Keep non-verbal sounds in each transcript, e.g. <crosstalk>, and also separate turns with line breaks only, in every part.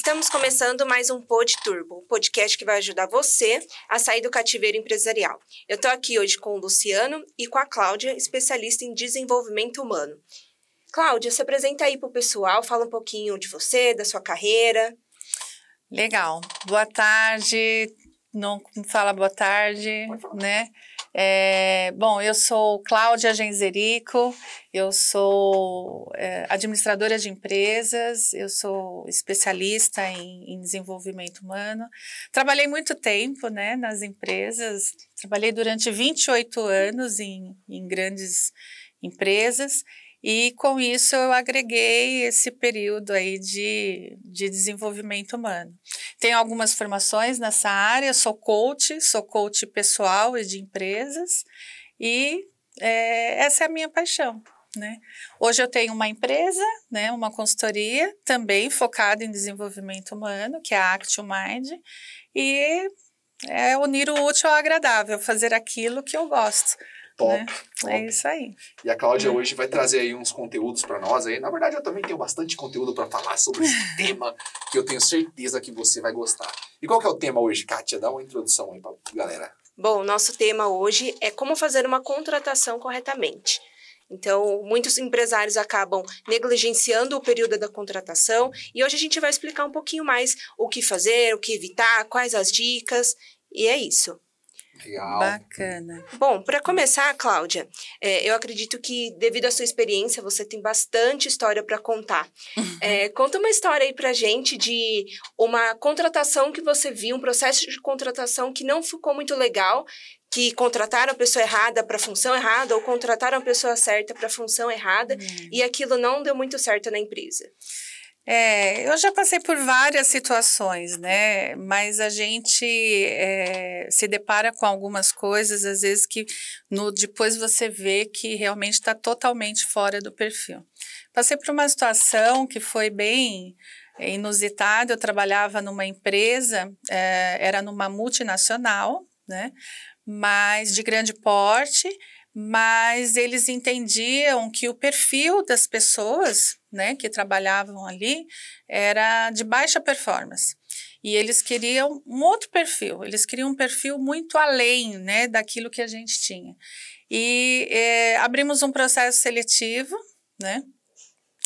Estamos começando mais um Pod Turbo, um podcast que vai ajudar você a sair do cativeiro empresarial. Eu estou aqui hoje com o Luciano e com a Cláudia, especialista em desenvolvimento humano. Cláudia, se apresenta aí para o pessoal, fala um pouquinho de você, da sua carreira.
Legal. Boa tarde. Não fala boa tarde, né? É, bom, eu sou Cláudia Genzerico, eu sou é, administradora de empresas, eu sou especialista em, em, desenvolvimento humano. Trabalhei muito tempo né, nas empresas, trabalhei durante 28 anos em, em grandes empresas e com isso eu agreguei esse período aí de, de desenvolvimento humano. Tenho algumas formações nessa área, sou coach, sou coach pessoal e de empresas, e é, essa é a minha paixão. Né? Hoje eu tenho uma empresa, né, uma consultoria, também focada em desenvolvimento humano, que é a Actio Mind, e é unir o útil ao agradável, fazer aquilo que eu gosto. Top, né? top. É isso aí.
E a Cláudia hum. hoje vai trazer aí uns conteúdos para nós aí. Na verdade, eu também tenho bastante conteúdo para falar sobre esse <laughs> tema que eu tenho certeza que você vai gostar. E qual que é o tema hoje, Kátia? Dá uma introdução aí para galera.
Bom, nosso tema hoje é como fazer uma contratação corretamente. Então, muitos empresários acabam negligenciando o período da contratação e hoje a gente vai explicar um pouquinho mais o que fazer, o que evitar, quais as dicas, e é isso.
Legal. Bacana.
Bom, para começar, Cláudia, é, eu acredito que, devido à sua experiência, você tem bastante história para contar. É, conta uma história aí para gente de uma contratação que você viu, um processo de contratação que não ficou muito legal, que contrataram a pessoa errada para a função errada ou contrataram a pessoa certa para a função errada uhum. e aquilo não deu muito certo na empresa.
É, eu já passei por várias situações, né? Mas a gente é, se depara com algumas coisas, às vezes, que no, depois você vê que realmente está totalmente fora do perfil. Passei por uma situação que foi bem inusitada. Eu trabalhava numa empresa, é, era numa multinacional, né? Mas de grande porte mas eles entendiam que o perfil das pessoas né, que trabalhavam ali era de baixa performance. E eles queriam um outro perfil, eles queriam um perfil muito além né, daquilo que a gente tinha. E é, abrimos um processo seletivo, né?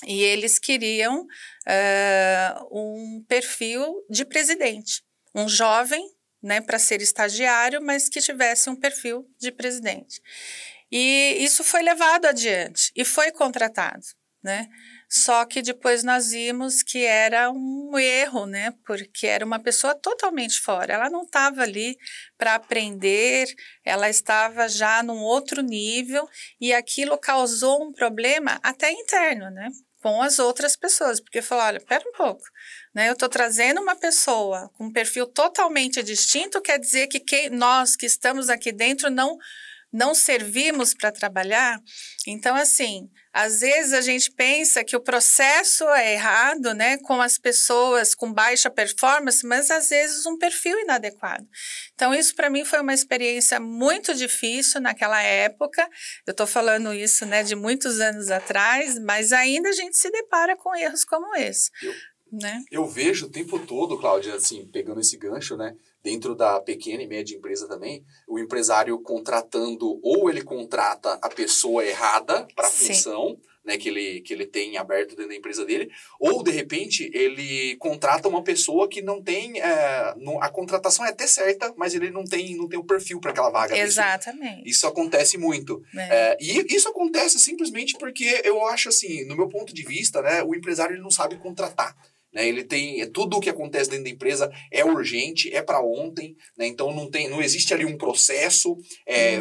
E eles queriam uh, um perfil de presidente, um jovem, né, para ser estagiário, mas que tivesse um perfil de presidente. E isso foi levado adiante e foi contratado, né? Só que depois nós vimos que era um erro, né? Porque era uma pessoa totalmente fora. Ela não estava ali para aprender, ela estava já num outro nível e aquilo causou um problema até interno, né? Com as outras pessoas, porque falou: olha, pera um pouco, né? Eu estou trazendo uma pessoa com um perfil totalmente distinto, quer dizer que, que nós que estamos aqui dentro não não servimos para trabalhar. Então, assim, às vezes a gente pensa que o processo é errado, né, com as pessoas com baixa performance, mas às vezes um perfil inadequado. Então, isso para mim foi uma experiência muito difícil naquela época. Eu estou falando isso, né, de muitos anos atrás, mas ainda a gente se depara com erros como esse.
Eu,
né?
eu vejo o tempo todo, Cláudia, assim, pegando esse gancho, né, dentro da pequena e média empresa também, o empresário contratando ou ele contrata a pessoa errada para a função, né, que ele, que ele tem aberto dentro da empresa dele, ou de repente ele contrata uma pessoa que não tem é, a contratação é até certa, mas ele não tem não tem o perfil para aquela vaga.
Exatamente.
Isso, isso acontece muito. É. É, e isso acontece simplesmente porque eu acho assim, no meu ponto de vista, né, o empresário ele não sabe contratar. Né? Ele tem é, tudo o que acontece dentro da empresa é urgente, é para ontem, né? então não tem, não existe ali um processo, é,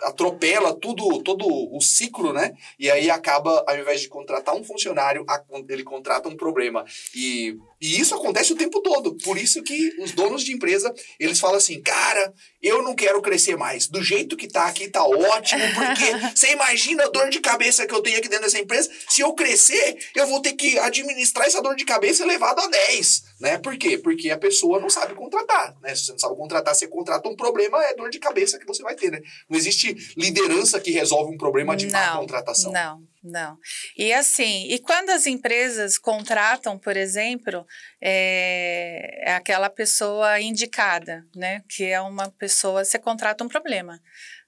atropela tudo, todo o ciclo, né? E aí acaba, ao invés de contratar um funcionário, ele contrata um problema. E, e isso acontece o tempo todo. Por isso que os donos de empresa eles falam assim, cara, eu não quero crescer mais. Do jeito que tá aqui tá ótimo, porque <laughs> você imagina a dor de cabeça que eu tenho aqui dentro dessa empresa. Se eu crescer, eu vou ter que administrar essa dor de cabeça ser levado a 10, né? Por quê? Porque a pessoa não sabe contratar, né? Se você não sabe contratar, você contrata um problema, é dor de cabeça que você vai ter, né? Não existe liderança que resolve um problema de
não,
má contratação.
Não, Não. E assim, e quando as empresas contratam, por exemplo, é, é aquela pessoa indicada, né? Que é uma pessoa, você contrata um problema,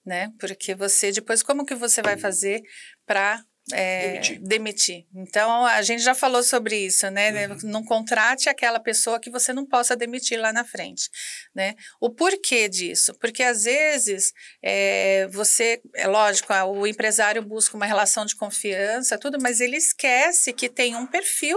né? Porque você depois, como que você vai fazer para é, demitir. demitir. Então, a gente já falou sobre isso, né? Uhum. Não contrate aquela pessoa que você não possa demitir lá na frente, né? O porquê disso? Porque, às vezes, é, você... É lógico, o empresário busca uma relação de confiança, tudo, mas ele esquece que tem um perfil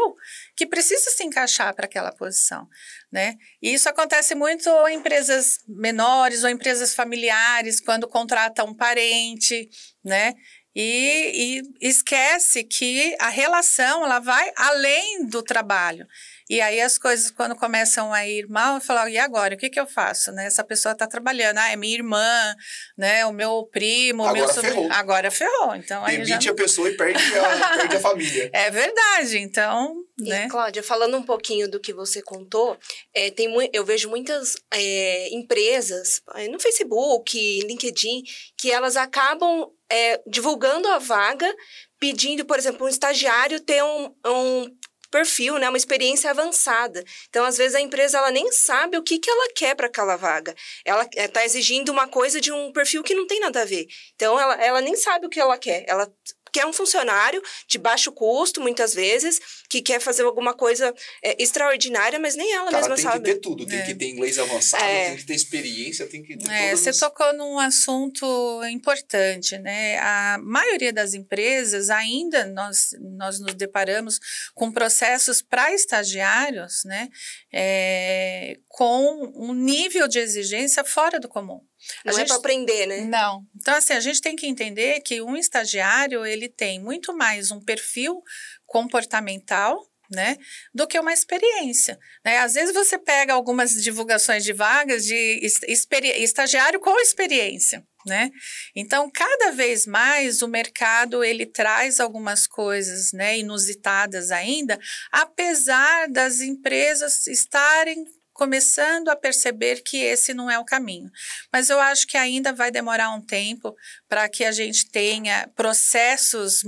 que precisa se encaixar para aquela posição, né? E isso acontece muito em empresas menores ou empresas familiares, quando contrata um parente, né? E, e esquece que a relação ela vai além do trabalho. E aí as coisas, quando começam a ir mal, eu falo, e agora? O que, que eu faço? Né? Essa pessoa está trabalhando, ah, é minha irmã, né? o meu primo, o meu sobrinho. Ferrou. Agora ferrou. Então,
Demite já... a pessoa e perde a, perde a família. <laughs>
É verdade. Então, e, né?
Cláudia, falando um pouquinho do que você contou, é, tem eu vejo muitas é, empresas é, no Facebook, LinkedIn, que elas acabam é, divulgando a vaga, pedindo, por exemplo, um estagiário ter um, um perfil, né, uma experiência avançada. Então, às vezes a empresa ela nem sabe o que, que ela quer para aquela vaga. Ela está exigindo uma coisa de um perfil que não tem nada a ver. Então, ela, ela nem sabe o que ela quer. Ela que é um funcionário de baixo custo, muitas vezes, que quer fazer alguma coisa é, extraordinária, mas nem ela
Cara,
mesma
tem
sabe.
Tem que ter tudo, tem é. que ter inglês avançado, é. tem que ter experiência, tem que ter
é, Você os... tocou num assunto importante, né? A maioria das empresas ainda nós, nós nos deparamos com processos para estagiários, né? É, com um nível de exigência fora do comum.
Não a é gente... para aprender, né?
Não. Então, assim, a gente tem que entender que um estagiário, ele tem muito mais um perfil comportamental, né, do que uma experiência. Né? Às vezes você pega algumas divulgações de vagas de estagiário com experiência. Né? Então, cada vez mais o mercado ele traz algumas coisas né, inusitadas ainda, apesar das empresas estarem começando a perceber que esse não é o caminho. Mas eu acho que ainda vai demorar um tempo para que a gente tenha processos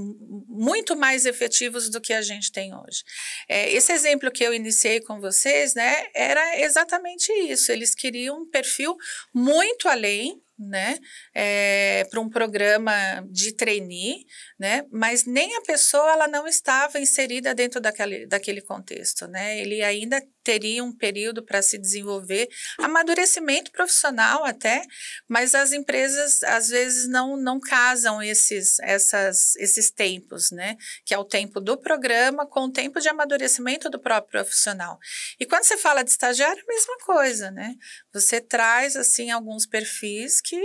muito mais efetivos do que a gente tem hoje. É, esse exemplo que eu iniciei com vocês, né, era exatamente isso. Eles queriam um perfil muito além né, é, para um programa de trainee, né, mas nem a pessoa ela não estava inserida dentro daquele, daquele contexto, né, ele ainda teria um período para se desenvolver, amadurecimento profissional até, mas as empresas às vezes não, não casam esses, essas, esses tempos, né, que é o tempo do programa com o tempo de amadurecimento do próprio profissional. E quando você fala de estagiário, a mesma coisa, né, você traz assim alguns perfis que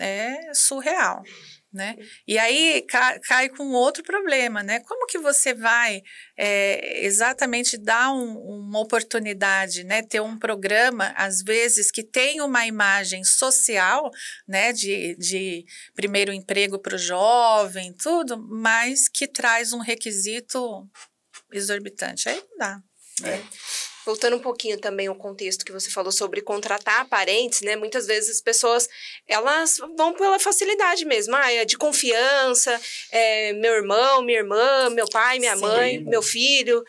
é surreal. Né? E aí cai, cai, com outro problema, né? Como que você vai é, exatamente dar um, uma oportunidade, né? Ter um programa, às vezes, que tem uma imagem social, né? De, de primeiro emprego para o jovem, tudo, mas que traz um requisito exorbitante. Aí não dá. Né?
Voltando um pouquinho também ao contexto que você falou sobre contratar parentes, né? Muitas vezes as pessoas, elas vão pela facilidade mesmo. Ah, é de confiança, é meu irmão, minha irmã, meu pai, minha Sim. mãe, meu filho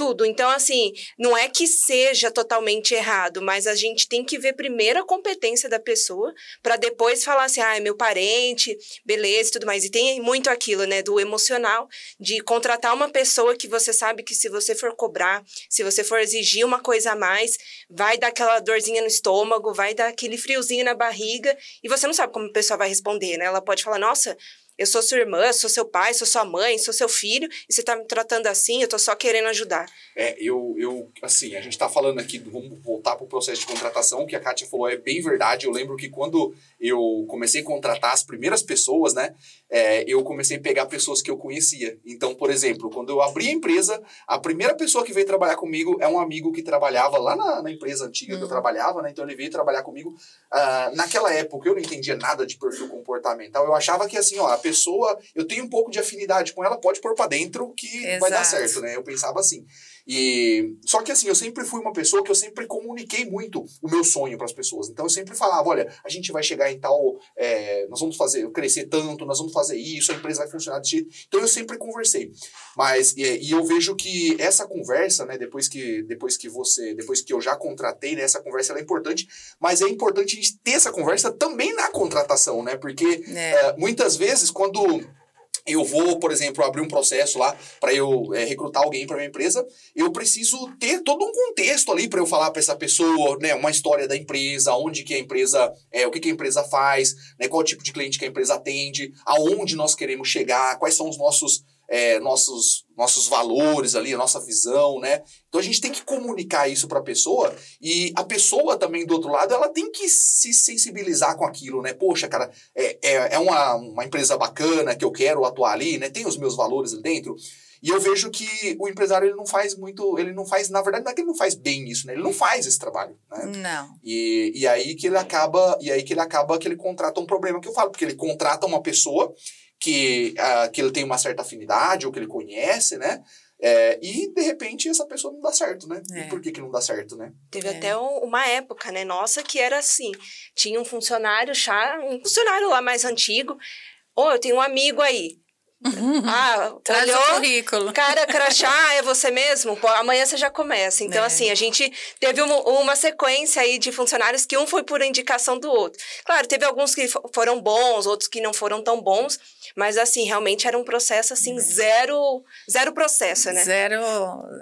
tudo. Então, assim, não é que seja totalmente errado, mas a gente tem que ver primeiro a competência da pessoa para depois falar assim, ah, é meu parente, beleza e tudo mais. E tem muito aquilo, né, do emocional, de contratar uma pessoa que você sabe que se você for cobrar, se você for exigir uma coisa a mais, vai dar aquela dorzinha no estômago, vai dar aquele friozinho na barriga, e você não sabe como a pessoa vai responder, né? Ela pode falar, nossa, eu sou sua irmã, sou seu pai, sou sua mãe, sou seu filho, e você está me tratando assim, eu estou só querendo ajudar.
É, eu, eu assim, a gente está falando aqui, vamos voltar para o processo de contratação, que a Kátia falou é bem verdade. Eu lembro que quando eu comecei a contratar as primeiras pessoas, né, é, eu comecei a pegar pessoas que eu conhecia. Então, por exemplo, quando eu abri a empresa, a primeira pessoa que veio trabalhar comigo é um amigo que trabalhava lá na, na empresa antiga que eu uhum. trabalhava, né, então ele veio trabalhar comigo. Uh, naquela época eu não entendia nada de perfil comportamental, eu achava que assim, ó, a pessoa pessoa, eu tenho um pouco de afinidade com ela, pode pôr para dentro que Exato. vai dar certo, né? Eu pensava assim. E só que assim, eu sempre fui uma pessoa que eu sempre comuniquei muito o meu sonho para as pessoas. Então eu sempre falava, olha, a gente vai chegar em tal, é, nós vamos fazer crescer tanto, nós vamos fazer isso, a empresa vai funcionar desse jeito. Então eu sempre conversei. Mas e, e eu vejo que essa conversa, né, depois que depois que você, depois que eu já contratei, né, essa conversa é importante, mas é importante a gente ter essa conversa também na contratação, né? Porque é. É, muitas vezes quando eu vou, por exemplo, abrir um processo lá para eu é, recrutar alguém para minha empresa, eu preciso ter todo um contexto ali para eu falar para essa pessoa, né, uma história da empresa, onde que a empresa, é, o que, que a empresa faz, né, qual tipo de cliente que a empresa atende, aonde nós queremos chegar, quais são os nossos é, nossos, nossos valores ali, a nossa visão, né? Então a gente tem que comunicar isso para a pessoa e a pessoa também do outro lado, ela tem que se sensibilizar com aquilo, né? Poxa, cara, é, é, é uma, uma empresa bacana que eu quero atuar ali, né? Tem os meus valores ali dentro. E eu vejo que o empresário ele não faz muito, ele não faz, na verdade, não é que ele não faz bem isso, né? Ele não faz esse trabalho, né?
Não.
E, e aí que ele acaba, e aí que ele acaba que ele contrata um problema que eu falo, porque ele contrata uma pessoa que, uh, que ele tem uma certa afinidade ou que ele conhece, né? É, e, de repente, essa pessoa não dá certo, né? É. E por que, que não dá certo, né?
Teve é. até uma época, né, nossa, que era assim: tinha um funcionário, chá, um funcionário lá mais antigo. Ô, oh, eu tenho um amigo aí. <laughs>
Ah, Traz olhou, o currículo.
Cara, crachá, é você mesmo? Pô, amanhã você já começa. Então, é. assim, a gente teve uma, uma, sequência aí de funcionários que um foi por indicação do outro. Claro, teve alguns que foram bons, outros que não foram tão bons, mas, assim, realmente era um processo, assim, é. zero, zero processo, né?
Zero,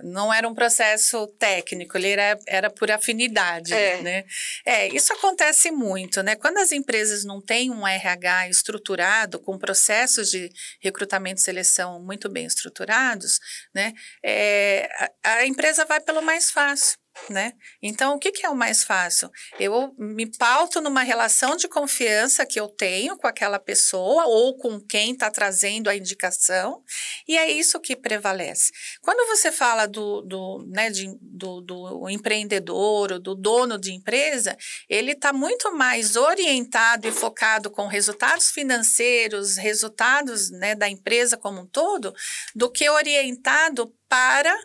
não era um processo técnico, ele era, era por afinidade, é. né? É, isso acontece muito, né? Quando as empresas não têm um RH estruturado, com processos de recrutamento recrutamento e seleção muito bem estruturados, né, é, a, a empresa vai pelo mais fácil. Né? Então, o que, que, é o mais fácil? Eu me pauto numa relação de confiança que eu tenho com aquela pessoa ou com quem está trazendo a indicação, e é isso que prevalece. Quando você fala do, do, né, de, do, do empreendedor ou do dono de empresa, ele está muito mais orientado e focado com resultados financeiros, resultados né, da empresa como um todo, do que orientado para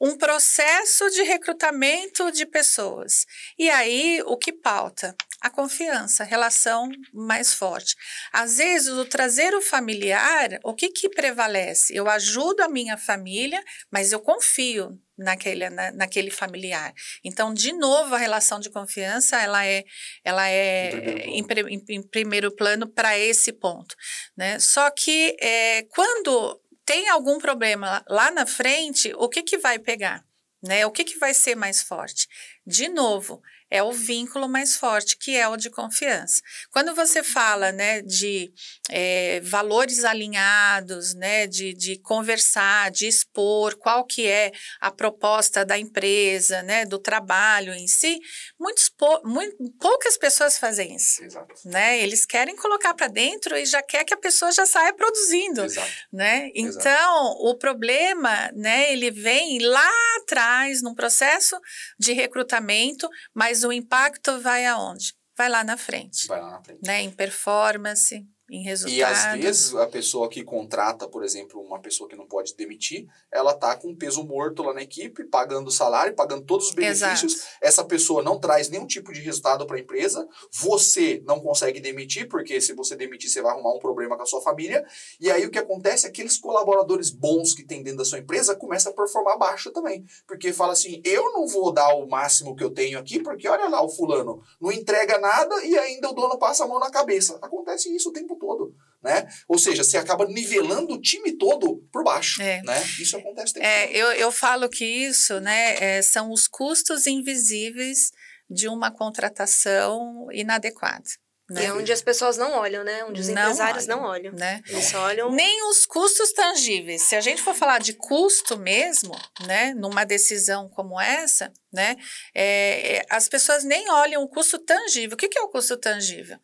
um processo de recrutamento de pessoas. E aí, o que pauta? A confiança, a relação mais forte. Às vezes, o trazer o familiar, o que, que prevalece? Eu ajudo a minha família, mas eu confio naquele, na, naquele familiar. Então, de novo, a relação de confiança, ela é, ela é em primeiro plano, em, em primeiro plano para esse ponto. Né? Só que é, quando tem algum problema lá na frente, o que, que vai pegar? Né? O que, que vai ser mais forte? De novo, é o vínculo mais forte, que é o de confiança. Quando você fala né, de é, valores alinhados, né, de, de conversar, de expor qual que é a proposta da empresa, né, do trabalho em si, muitos pou, muito, poucas pessoas fazem isso. Exato. Né? Eles querem colocar para dentro e já quer que a pessoa já saia produzindo. Exato. Né? Então, Exato. o problema, né, ele vem lá atrás, num processo de recrutamento, mas o impacto vai aonde? Vai lá na frente.
Vai lá na frente.
Né? Em performance, em resultados.
E às vezes a pessoa que contrata, por exemplo, uma pessoa que não pode demitir, ela tá com peso morto lá na equipe, pagando salário, pagando todos os benefícios. Exato. Essa pessoa não traz nenhum tipo de resultado para a empresa. Você não consegue demitir, porque se você demitir, você vai arrumar um problema com a sua família. E aí o que acontece? Aqueles colaboradores bons que tem dentro da sua empresa começam a performar baixo também. Porque fala assim: eu não vou dar o máximo que eu tenho aqui, porque olha lá, o fulano não entrega nada e ainda o dono passa a mão na cabeça. Acontece isso o tempo todo, né? Ou seja, você acaba nivelando o time todo por baixo, é. né? Isso acontece.
É, eu, eu falo que isso, né, é, são os custos invisíveis de uma contratação inadequada.
Né? É onde as pessoas não olham, né? Onde os não empresários olham, não olham. Né? Eles olham.
Nem os custos tangíveis. Se a gente for falar de custo mesmo, né? Numa decisão como essa, né? É, é as pessoas nem olham o custo tangível. O que, que é o custo tangível?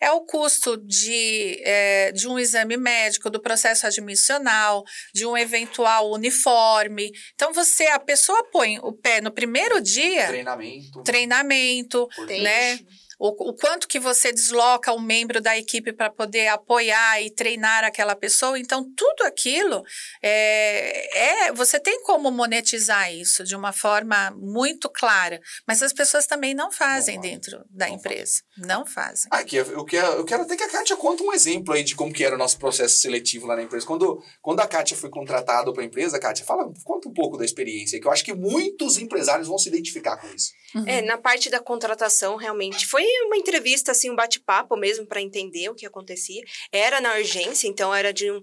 É o custo de, é, de um exame médico, do processo admissional, de um eventual uniforme. Então, você, a pessoa põe o pé no primeiro dia.
Treinamento.
Treinamento, né? O, o quanto que você desloca um membro da equipe para poder apoiar e treinar aquela pessoa. Então, tudo aquilo é, é, você tem como monetizar isso de uma forma muito clara, mas as pessoas também não fazem não dentro da não empresa. Faz. Não fazem.
Aqui, eu quero, eu quero até que a Kátia conte um exemplo aí de como que era o nosso processo seletivo lá na empresa. Quando, quando a Kátia foi contratada para a empresa, Kátia, fala, conta um pouco da experiência, que eu acho que muitos empresários vão se identificar com isso.
Uhum. É, na parte da contratação, realmente, foi uma entrevista, assim, um bate-papo mesmo para entender o que acontecia. Era na urgência, então era de um,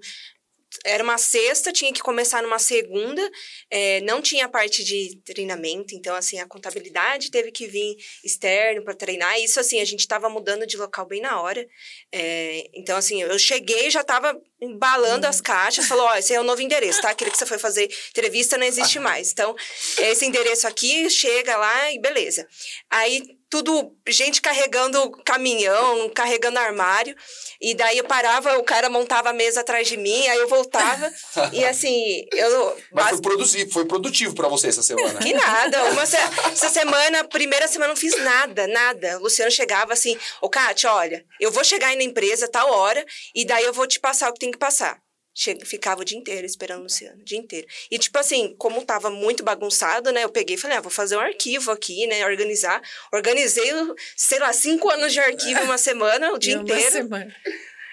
era uma sexta, tinha que começar numa segunda, é, não tinha parte de treinamento, então, assim, a contabilidade teve que vir externo para treinar. Isso, assim, a gente estava mudando de local bem na hora. É, então, assim, eu cheguei já estava embalando as caixas, falou, ó, esse é o novo endereço, tá? Aquele que você foi fazer entrevista não existe mais. Então, esse endereço aqui, chega lá e beleza. Aí, tudo, gente carregando caminhão, carregando armário. E daí eu parava, o cara montava a mesa atrás de mim, aí eu voltava. <laughs> e assim, eu.
Mas foi produtivo, foi produtivo para você essa semana.
Que nada. Uma essa semana, primeira semana, não fiz nada, nada. O Luciano chegava assim, ô Kátia, olha, eu vou chegar aí na empresa tal hora, e daí eu vou te passar o que tem que passar. Chega, ficava o dia inteiro esperando o Luciano, o dia inteiro. E, tipo assim, como tava muito bagunçado, né? Eu peguei e falei, ah, vou fazer um arquivo aqui, né? Organizar. Organizei, sei lá, cinco anos de arquivo uma semana, o dia inteiro. Semana.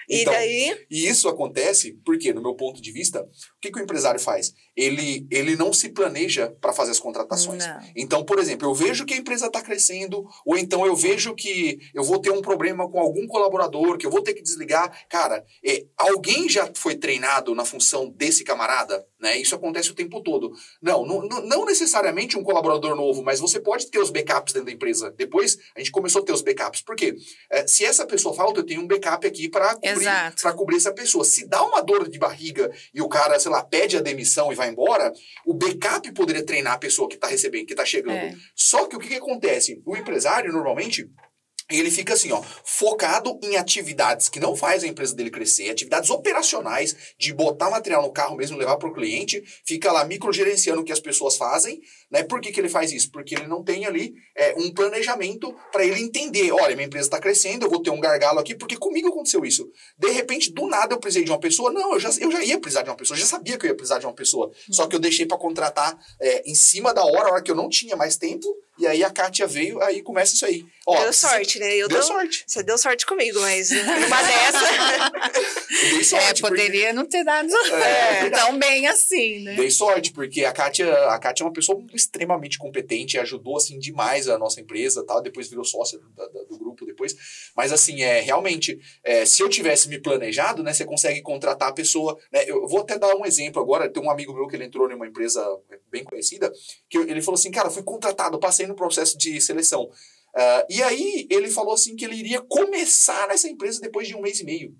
E então, daí? E isso acontece porque, no meu ponto de vista, o que, que o empresário faz? Ele, ele não se planeja para fazer as contratações. Não. Então, por exemplo, eu vejo que a empresa está crescendo, ou então eu vejo que eu vou ter um problema com algum colaborador, que eu vou ter que desligar. Cara, é, alguém já foi treinado na função desse camarada? Né? Isso acontece o tempo todo. Não, não, não necessariamente um colaborador novo, mas você pode ter os backups dentro da empresa. Depois, a gente começou a ter os backups. Por quê? É, se essa pessoa falta, eu tenho um backup aqui para cobrir, cobrir essa pessoa. Se dá uma dor de barriga e o cara, sei lá, pede a demissão e vai embora, o backup poderia treinar a pessoa que está recebendo, que está chegando. É. Só que o que, que acontece? O empresário, normalmente, e ele fica assim, ó, focado em atividades que não faz a empresa dele crescer, atividades operacionais, de botar material no carro mesmo, levar para o cliente, fica lá microgerenciando o que as pessoas fazem, né? Por que, que ele faz isso? Porque ele não tem ali é, um planejamento para ele entender, olha, minha empresa está crescendo, eu vou ter um gargalo aqui, porque comigo aconteceu isso. De repente, do nada eu precisei de uma pessoa, não, eu já, eu já ia precisar de uma pessoa, já sabia que eu ia precisar de uma pessoa, uhum. só que eu deixei para contratar é, em cima da hora, a hora que eu não tinha mais tempo, e aí a Kátia veio, aí começa isso aí.
Ó, deu sorte, né? Eu
deu, sorte.
Você deu sorte comigo, mas uma <laughs> dessa.
dei <laughs> sorte. É, poderia porque... não ter dado é, <laughs> tão bem assim, né?
Dei sorte, porque a Kátia, a Kátia é uma pessoa extremamente competente, ajudou assim demais a nossa empresa, tal. depois virou sócia do, do, do grupo depois. Mas assim, é realmente, é, se eu tivesse me planejado, né, você consegue contratar a pessoa. Né, eu vou até dar um exemplo agora. Tem um amigo meu que ele entrou em uma empresa bem conhecida, que ele falou assim, cara, fui contratado, passei no processo de seleção. Uh, e aí ele falou assim que ele iria começar nessa empresa depois de um mês e meio.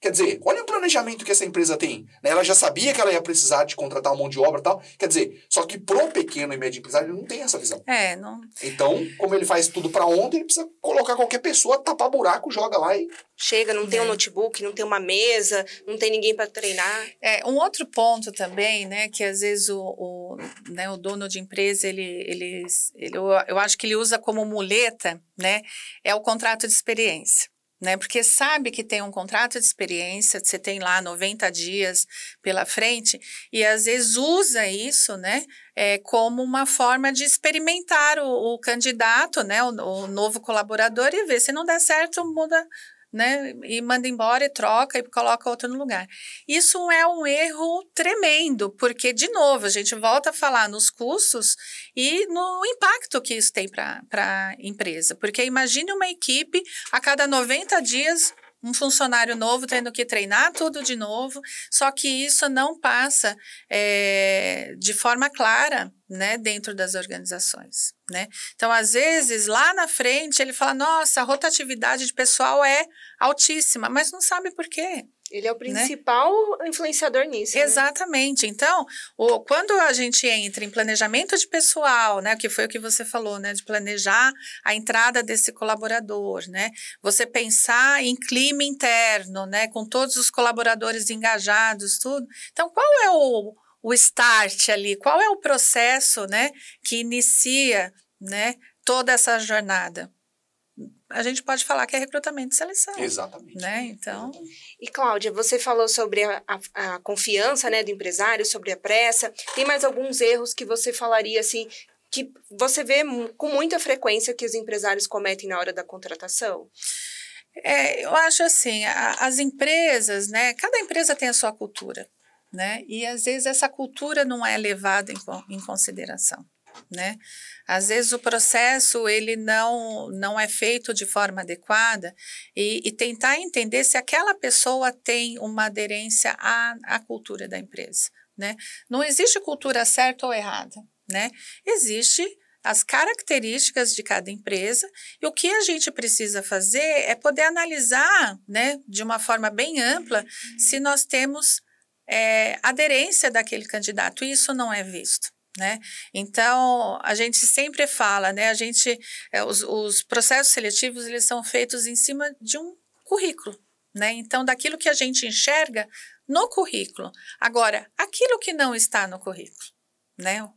Quer dizer, olha o planejamento que essa empresa tem. Né? Ela já sabia que ela ia precisar de contratar um monte de obra e tal. Quer dizer, só que pro pequeno e médio empresário ele não tem essa visão.
É, não.
Então, como ele faz tudo para ontem, ele precisa colocar qualquer pessoa, tapar buraco, joga lá e.
Chega, não tem é. um notebook, não tem uma mesa, não tem ninguém para treinar.
É, um outro ponto também, né, que às vezes o, o, né, o dono de empresa, ele, ele, ele, eu, eu acho que ele usa como muleta, né, é o contrato de experiência né? Porque sabe que tem um contrato de experiência, você tem lá 90 dias pela frente, e às vezes usa isso, né? É, como uma forma de experimentar o, o candidato, né? O, o, novo colaborador e ver se não der certo, muda né? E manda embora e troca e coloca outro no lugar. Isso é um erro tremendo, porque, de novo, a gente volta a falar nos custos e no impacto que isso tem para a empresa. Porque imagine uma equipe a cada 90 dias um funcionário novo tendo que treinar tudo de novo, só que isso não passa é, de forma clara né, dentro das organizações. Né? Então, às vezes, lá na frente, ele fala: nossa, a rotatividade de pessoal é altíssima, mas não sabe por quê.
Ele é o né? principal né? influenciador nisso.
Né? Exatamente. Né? Então, o, quando a gente entra em planejamento de pessoal, né, que foi o que você falou, né, de planejar a entrada desse colaborador, né, você pensar em clima interno, né, com todos os colaboradores engajados, tudo. Então, qual é o, o start ali? Qual é o processo, né, que inicia, né, toda essa jornada? A gente pode falar que é recrutamento e seleção.
Exatamente.
Né? Então.
E Cláudia, você falou sobre a, a, a, confiança né, do empresário, sobre a pressa. Tem mais alguns erros que você falaria assim que você vê com muita frequência que os empresários cometem na hora da contratação?
É, eu acho assim, a, as empresas, né? Cada empresa tem a sua cultura, né? E às vezes essa cultura não é levada em, em consideração, né? Às vezes o processo ele não, não é feito de forma adequada e, e tentar entender se aquela pessoa tem uma aderência à, à cultura da empresa, né? Não existe cultura certa ou errada, né? Existe as características de cada empresa e o que a gente precisa fazer é poder analisar, né, de uma forma bem ampla, se nós temos é, aderência daquele candidato. E isso não é visto. Né? Então, a gente sempre fala, né? A gente, é, os, os processos seletivos, eles são feitos em cima de um currículo, né? Então, daquilo que a gente enxerga no currículo. Agora, aquilo que não está no currículo, né?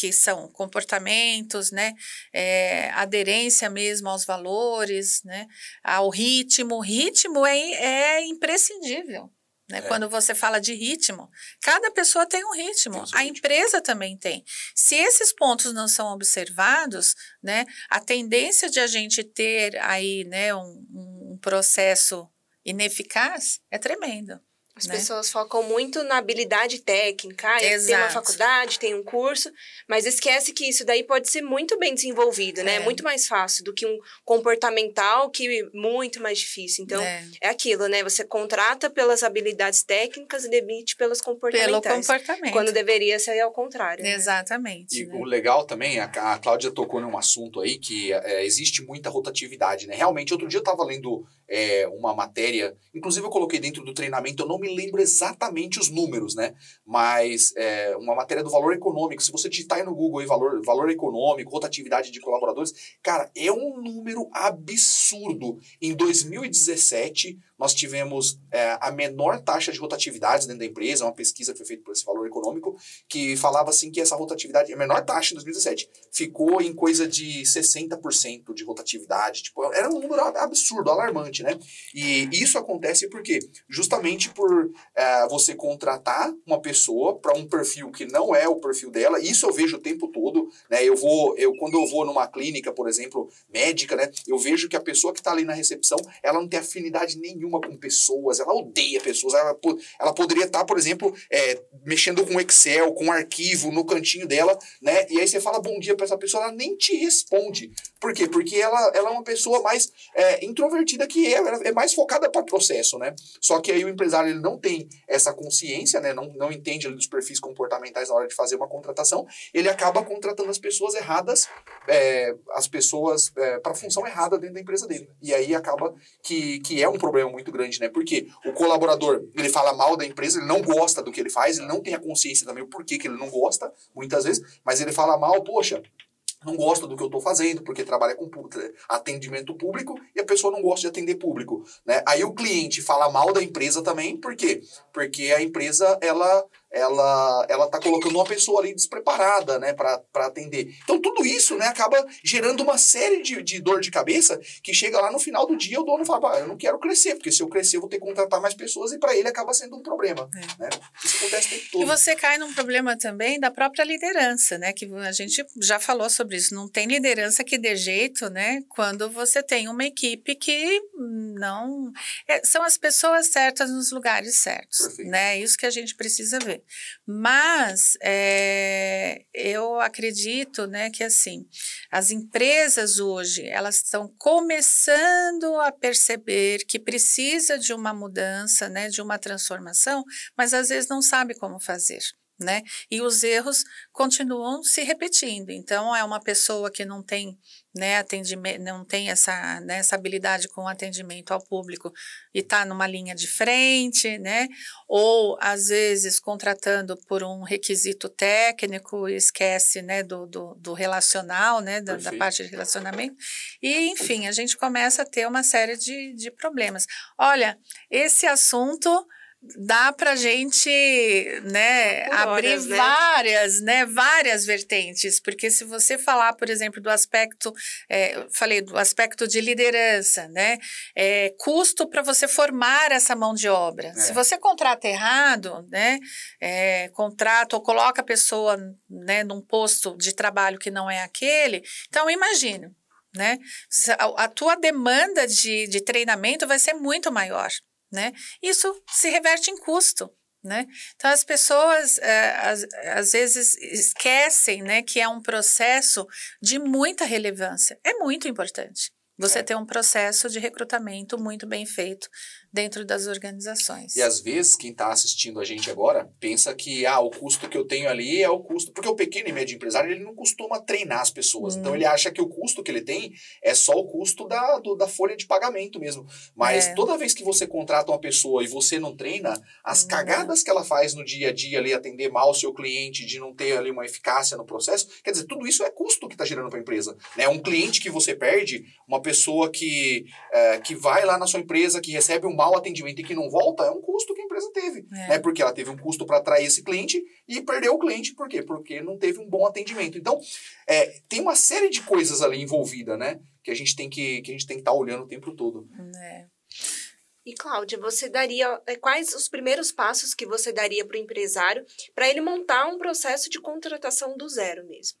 que são comportamentos, né, é, aderência mesmo aos valores, né, ao ritmo. O ritmo é, é imprescindível. Né? É. Quando você fala de ritmo, cada pessoa tem um ritmo, tem a empresa também tem. Se esses pontos não são observados, né, a tendência de a gente ter aí né, um, um processo ineficaz é tremendo.
As
né?
pessoas focam muito na habilidade técnica. Ah, tem uma faculdade, tem um curso, mas esquece que isso daí pode ser muito bem desenvolvido, né? É. Muito mais fácil do que um comportamental que é muito mais difícil. Então, é, é aquilo, né? Você contrata pelas habilidades técnicas e demite pelas comportamentais.
Pelo comportamento.
Quando deveria ser ao contrário.
Né? Exatamente.
E né? o legal também, a, a Cláudia tocou num assunto aí que é, existe muita rotatividade, né? Realmente, outro dia eu estava lendo é, uma matéria, inclusive eu coloquei dentro do treinamento, eu não me lembro exatamente os números, né? Mas é, uma matéria do valor econômico, se você digitar aí no Google aí, valor, valor econômico, rotatividade de colaboradores, cara, é um número absurdo. Em 2017, nós tivemos é, a menor taxa de rotatividade dentro da empresa, uma pesquisa que foi feita por esse valor econômico, que falava assim que essa rotatividade, a menor taxa em 2017, ficou em coisa de 60% de rotatividade. Tipo, era um número absurdo, alarmante, né? E isso acontece porque justamente por é, você contratar uma pessoa para um perfil que não é o perfil dela, isso eu vejo o tempo todo, né? Eu vou, eu quando eu vou numa clínica, por exemplo, médica, né? Eu vejo que a pessoa que está ali na recepção, ela não tem afinidade nenhuma com pessoas, ela odeia pessoas. Ela, ela poderia estar, por exemplo, é, mexendo com Excel, com um arquivo no cantinho dela, né? E aí você fala bom dia para essa pessoa, ela nem te responde. Por quê? Porque ela, ela é uma pessoa mais é, introvertida que ela é mais focada para processo, né? Só que aí o empresário ele não tem essa consciência, né? Não, não entende dos perfis comportamentais na hora de fazer uma contratação, ele acaba contratando as pessoas erradas, é, as pessoas é, para função errada dentro da empresa dele. E aí acaba que, que é um problema muito muito grande, né? Porque o colaborador, ele fala mal da empresa, ele não gosta do que ele faz, ele não tem a consciência também o porquê que ele não gosta, muitas vezes, mas ele fala mal, poxa, não gosta do que eu estou fazendo, porque trabalha com atendimento público e a pessoa não gosta de atender público, né? Aí o cliente fala mal da empresa também, por quê? Porque a empresa, ela ela ela tá colocando uma pessoa ali despreparada, né, para atender. Então tudo isso, né, acaba gerando uma série de, de dor de cabeça que chega lá no final do dia o dono fala, eu não quero crescer, porque se eu crescer eu vou ter que contratar mais pessoas e para ele acaba sendo um problema, é. né? Isso acontece o tempo todo.
E você cai num problema também da própria liderança, né, que a gente já falou sobre isso, não tem liderança que dê jeito, né, quando você tem uma equipe que não é, são as pessoas certas nos lugares certos, Perfeito. né? Isso que a gente precisa ver. Mas é, eu acredito né, que assim, as empresas hoje elas estão começando a perceber que precisa de uma mudança, né, de uma transformação, mas às vezes não sabe como fazer né? E os erros continuam se repetindo. Então, é uma pessoa que não tem, né, atendimento, não tem essa, né, essa habilidade com atendimento ao público e está numa linha de frente, né? Ou, às vezes, contratando por um requisito técnico e esquece, né, do, do, do relacional, né, da, da, parte de relacionamento. E, enfim, a gente começa a ter uma série de, de problemas. Olha, esse assunto dá para gente né, abrir né? várias, né, várias vertentes, porque se você falar, por exemplo, do aspecto, é, falei do aspecto de liderança, né, é, custo para você formar essa mão de obra. É. Se você contrata errado, né, é, contrata ou coloca a pessoa, né, num posto de trabalho que não é aquele, então imagine, né, a, a tua demanda de, de treinamento vai ser muito maior né? Isso se reverte em custo. Né? Então, as pessoas é, às, às vezes esquecem né, que é um processo de muita relevância. É muito importante você é. ter um processo de recrutamento muito bem feito dentro das organizações.
E às vezes quem está assistindo a gente agora pensa que ah, o custo que eu tenho ali é o custo, porque o pequeno e médio empresário ele não costuma treinar as pessoas, hum. então ele acha que o custo que ele tem é só o custo da, do, da folha de pagamento mesmo. Mas é. toda vez que você contrata uma pessoa e você não treina, as hum. cagadas que ela faz no dia a dia ali, atender mal o seu cliente, de não ter ali uma eficácia no processo, quer dizer, tudo isso é custo que está gerando para a empresa. Né? Um cliente que você perde, uma pessoa que, é, que vai lá na sua empresa, que recebe um mau atendimento e que não volta, é um custo que a empresa teve. É. Né? Porque ela teve um custo para atrair esse cliente e perdeu o cliente. Por quê? Porque não teve um bom atendimento. Então, é, tem uma série de coisas ali envolvida, né? Que a gente tem que que a gente tem que estar tá olhando o tempo todo.
É. E Cláudia, você daria é, quais os primeiros passos que você daria para o empresário para ele montar um processo de contratação do zero mesmo?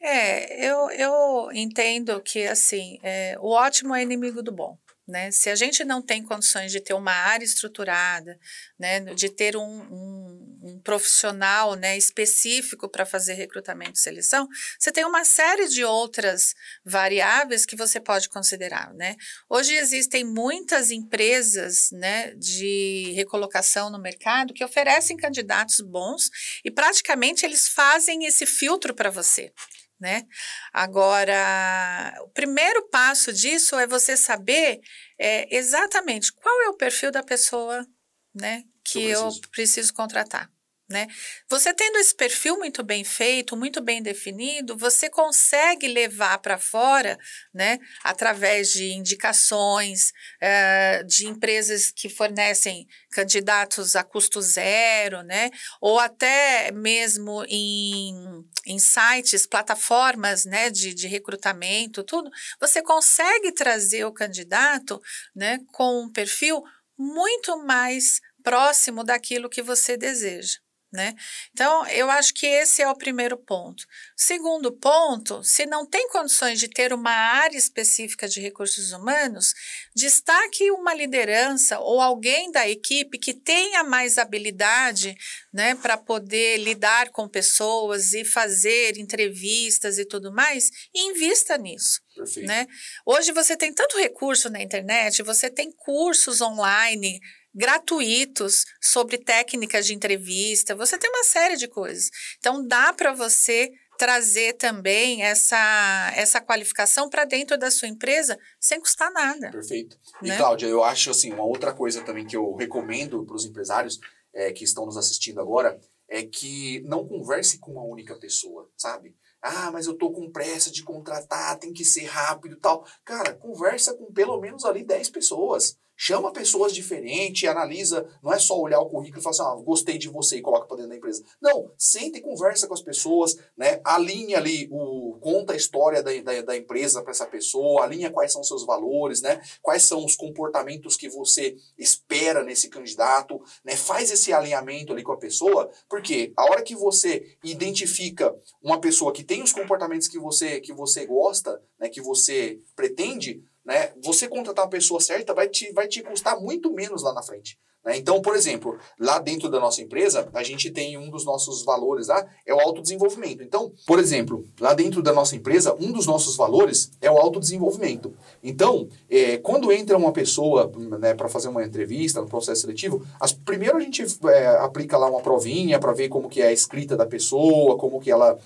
É, eu, eu entendo que assim, é, o ótimo é inimigo do bom. Né? Se a gente não tem condições de ter uma área estruturada, né, de ter um, um, um profissional né, específico para fazer recrutamento e seleção, você tem uma série de outras variáveis que você pode considerar. Né? Hoje existem muitas empresas né, de recolocação no mercado que oferecem candidatos bons e praticamente eles fazem esse filtro para você né? Agora, o primeiro passo disso é você saber é, exatamente qual é o perfil da pessoa, né, que eu preciso, eu preciso contratar. Né? Você tendo esse perfil muito bem feito, muito bem definido, você consegue levar para fora, né, através de indicações uh, de empresas que fornecem candidatos a custo zero, né, ou até mesmo em, em sites, plataformas né, de, de recrutamento, tudo, você consegue trazer o candidato né, com um perfil muito mais próximo daquilo que você deseja. Né? Então, eu acho que esse é o primeiro ponto. Segundo ponto, se não tem condições de ter uma área específica de recursos humanos, destaque uma liderança ou alguém da equipe que tenha mais habilidade né, para poder lidar com pessoas e fazer entrevistas e tudo mais, e invista nisso. Perfeito. Né? Hoje você tem tanto recurso na internet, você tem cursos online gratuitos sobre técnicas de entrevista, você tem uma série de coisas. Então, dá para você trazer também essa, essa qualificação para dentro da sua empresa sem custar nada.
Perfeito. E, né? Cláudia, eu acho assim, uma outra coisa também que eu recomendo para os empresários é, que estão nos assistindo agora é que não converse com uma única pessoa, sabe? Ah, mas eu tô com pressa de contratar, tem que ser rápido tal. Cara, conversa com pelo menos ali 10 pessoas. Chama pessoas diferentes, analisa, não é só olhar o currículo e falar assim, ah, gostei de você e coloca para dentro da empresa. Não, senta e conversa com as pessoas, né? Alinha ali, o, conta a história da, da, da empresa para essa pessoa, alinha quais são seus valores, né? Quais são os comportamentos que você espera nesse candidato, né? Faz esse alinhamento ali com a pessoa, porque a hora que você identifica uma pessoa que tem os comportamentos que você, que você gosta, né? Que você pretende, né? Você contratar uma pessoa certa vai te, vai te custar muito menos lá na frente. Né? Então, por exemplo, lá dentro da nossa empresa, a gente tem um dos nossos valores lá, é o autodesenvolvimento. Então, por exemplo, lá dentro da nossa empresa, um dos nossos valores é o autodesenvolvimento. Então, é, quando entra uma pessoa né, para fazer uma entrevista no processo seletivo, as, primeiro a gente é, aplica lá uma provinha para ver como que é a escrita da pessoa, como que ela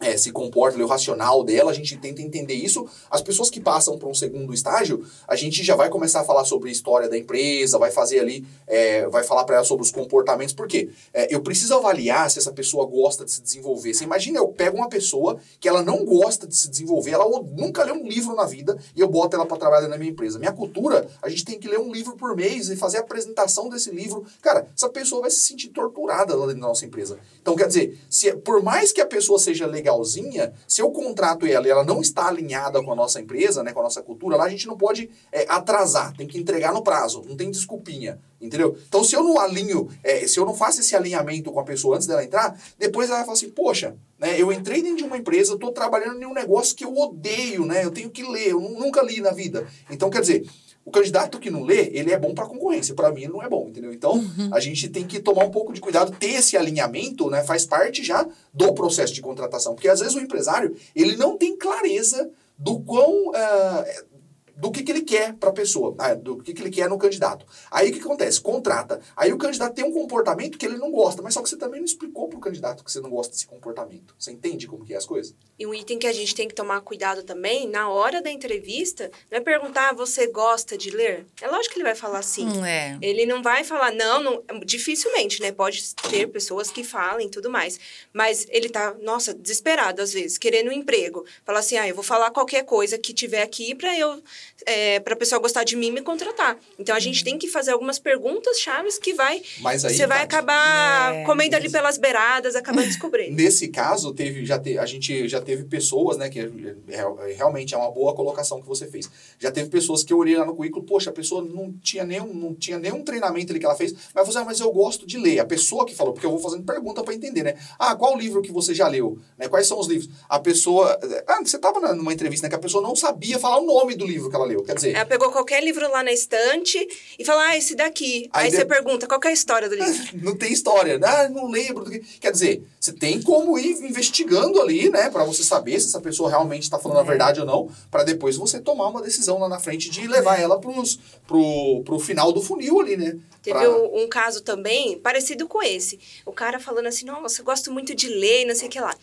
é, se comporta, o racional dela, a gente tenta entender isso. As pessoas que passam para um segundo estágio, a gente já vai começar a falar sobre a história da empresa, vai fazer ali, é, vai falar para ela sobre os comportamentos. Por quê? É, eu preciso avaliar se essa pessoa gosta de se desenvolver. Você imagina, eu pego uma pessoa que ela não gosta de se desenvolver, ela nunca leu um livro na vida e eu boto ela para trabalhar na minha empresa. Minha cultura, a gente tem que ler um livro por mês e fazer a apresentação desse livro. Cara, essa pessoa vai se sentir torturada lá dentro da nossa empresa. Então, quer dizer, se, por mais que a pessoa seja legal, legalzinha, se eu contrato ela e ela não está alinhada com a nossa empresa, né, com a nossa cultura, lá a gente não pode é, atrasar, tem que entregar no prazo, não tem desculpinha, entendeu? Então, se eu não alinho, é, se eu não faço esse alinhamento com a pessoa antes dela entrar, depois ela vai falar assim, poxa, né, eu entrei dentro de uma empresa, estou trabalhando em um negócio que eu odeio, né, eu tenho que ler, eu nunca li na vida. Então, quer dizer, o candidato que não lê, ele é bom para concorrência. Para mim, ele não é bom, entendeu? Então, uhum. a gente tem que tomar um pouco de cuidado, ter esse alinhamento, né? Faz parte já do processo de contratação. Porque às vezes o empresário, ele não tem clareza do quão. Uh, do que, que ele quer para a pessoa, né? do que, que ele quer no candidato. Aí o que acontece? Contrata. Aí o candidato tem um comportamento que ele não gosta, mas só que você também não explicou para o candidato que você não gosta desse comportamento. Você entende como que é as coisas?
E um item que a gente tem que tomar cuidado também, na hora da entrevista, não é perguntar, você gosta de ler? É lógico que ele vai falar sim.
Hum, é.
Ele não vai falar, não, não, dificilmente, né? Pode ter pessoas que falem e tudo mais. Mas ele tá, nossa, desesperado às vezes, querendo um emprego. Fala assim, ah, eu vou falar qualquer coisa que tiver aqui para eu é, para a pessoa gostar de mim e me contratar. Então a gente uhum. tem que fazer algumas perguntas chaves que vai
Mas aí,
você vai acabar é, comendo ali pelas beiradas, acabando descobrindo. <laughs>
Nesse caso, teve já te, a gente já teve pessoas, né, que é, é, realmente é uma boa colocação que você fez. Já teve pessoas que eu olhei lá no currículo, poxa, a pessoa não tinha nenhum, não tinha nenhum treinamento ali que ela fez, mas você, ah, mas eu gosto de ler. A pessoa que falou, porque eu vou fazendo pergunta para entender, né? Ah, qual livro que você já leu? Né? Quais são os livros? A pessoa, ah, você estava numa entrevista né, que a pessoa não sabia falar o nome do livro que ela leu. Quer dizer.
Ela pegou qualquer livro lá na estante e falou, ah, esse daqui. Aí, Aí você de... pergunta, qual é a história do livro? <laughs>
não tem história. Ah, não lembro. Quer dizer, você tem como ir investigando ali, né, para você saber se essa pessoa realmente está falando é. a verdade ou não, para depois você tomar uma decisão lá na frente de levar é. ela pros, pro, pro final do funil ali, né?
Teve pra... um, um, caso também parecido com esse. O cara falando assim, nossa, eu gosto muito de ler, não sei o que lá.